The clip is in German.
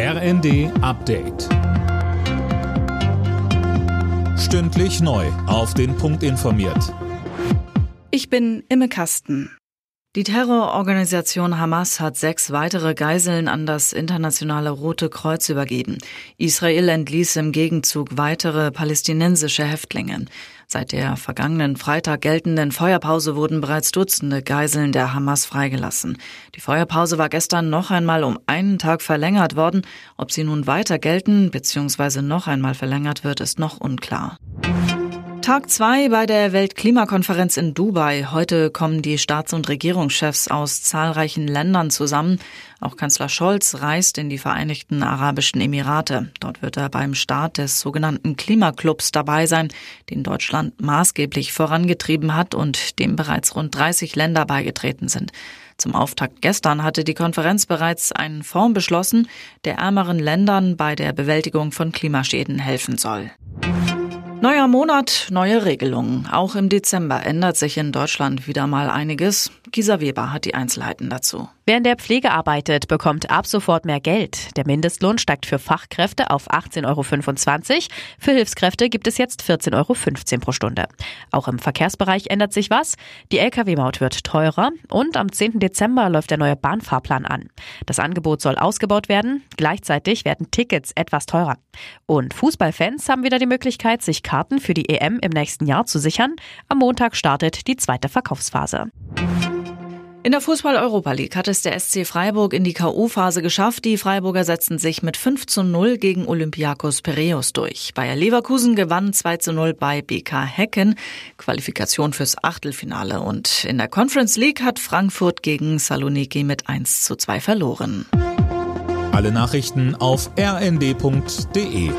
RND Update. Stündlich neu. Auf den Punkt informiert. Ich bin Imme Kasten. Die Terrororganisation Hamas hat sechs weitere Geiseln an das internationale Rote Kreuz übergeben. Israel entließ im Gegenzug weitere palästinensische Häftlinge. Seit der vergangenen Freitag geltenden Feuerpause wurden bereits Dutzende Geiseln der Hamas freigelassen. Die Feuerpause war gestern noch einmal um einen Tag verlängert worden. Ob sie nun weiter gelten bzw. noch einmal verlängert wird, ist noch unklar. Tag zwei bei der Weltklimakonferenz in Dubai. Heute kommen die Staats- und Regierungschefs aus zahlreichen Ländern zusammen. Auch Kanzler Scholz reist in die Vereinigten Arabischen Emirate. Dort wird er beim Start des sogenannten Klimaclubs dabei sein, den Deutschland maßgeblich vorangetrieben hat und dem bereits rund 30 Länder beigetreten sind. Zum Auftakt gestern hatte die Konferenz bereits einen Fonds beschlossen, der ärmeren Ländern bei der Bewältigung von Klimaschäden helfen soll. Neuer Monat, neue Regelungen. Auch im Dezember ändert sich in Deutschland wieder mal einiges. Gisa Weber hat die Einzelheiten dazu. Wer in der Pflege arbeitet, bekommt ab sofort mehr Geld. Der Mindestlohn steigt für Fachkräfte auf 18,25 Euro. Für Hilfskräfte gibt es jetzt 14,15 Euro pro Stunde. Auch im Verkehrsbereich ändert sich was. Die Lkw-Maut wird teurer und am 10. Dezember läuft der neue Bahnfahrplan an. Das Angebot soll ausgebaut werden. Gleichzeitig werden Tickets etwas teurer. Und Fußballfans haben wieder die Möglichkeit, sich Karten für die EM im nächsten Jahr zu sichern. Am Montag startet die zweite Verkaufsphase. In der Fußball-Europa League hat es der SC Freiburg in die K.O.-Phase geschafft. Die Freiburger setzten sich mit 5 zu 0 gegen Olympiakos Piraeus durch. Bayer Leverkusen gewann 2 zu 0 bei BK Hecken. Qualifikation fürs Achtelfinale. Und in der Conference League hat Frankfurt gegen Saloniki mit 1 zu 2 verloren. Alle Nachrichten auf rnd.de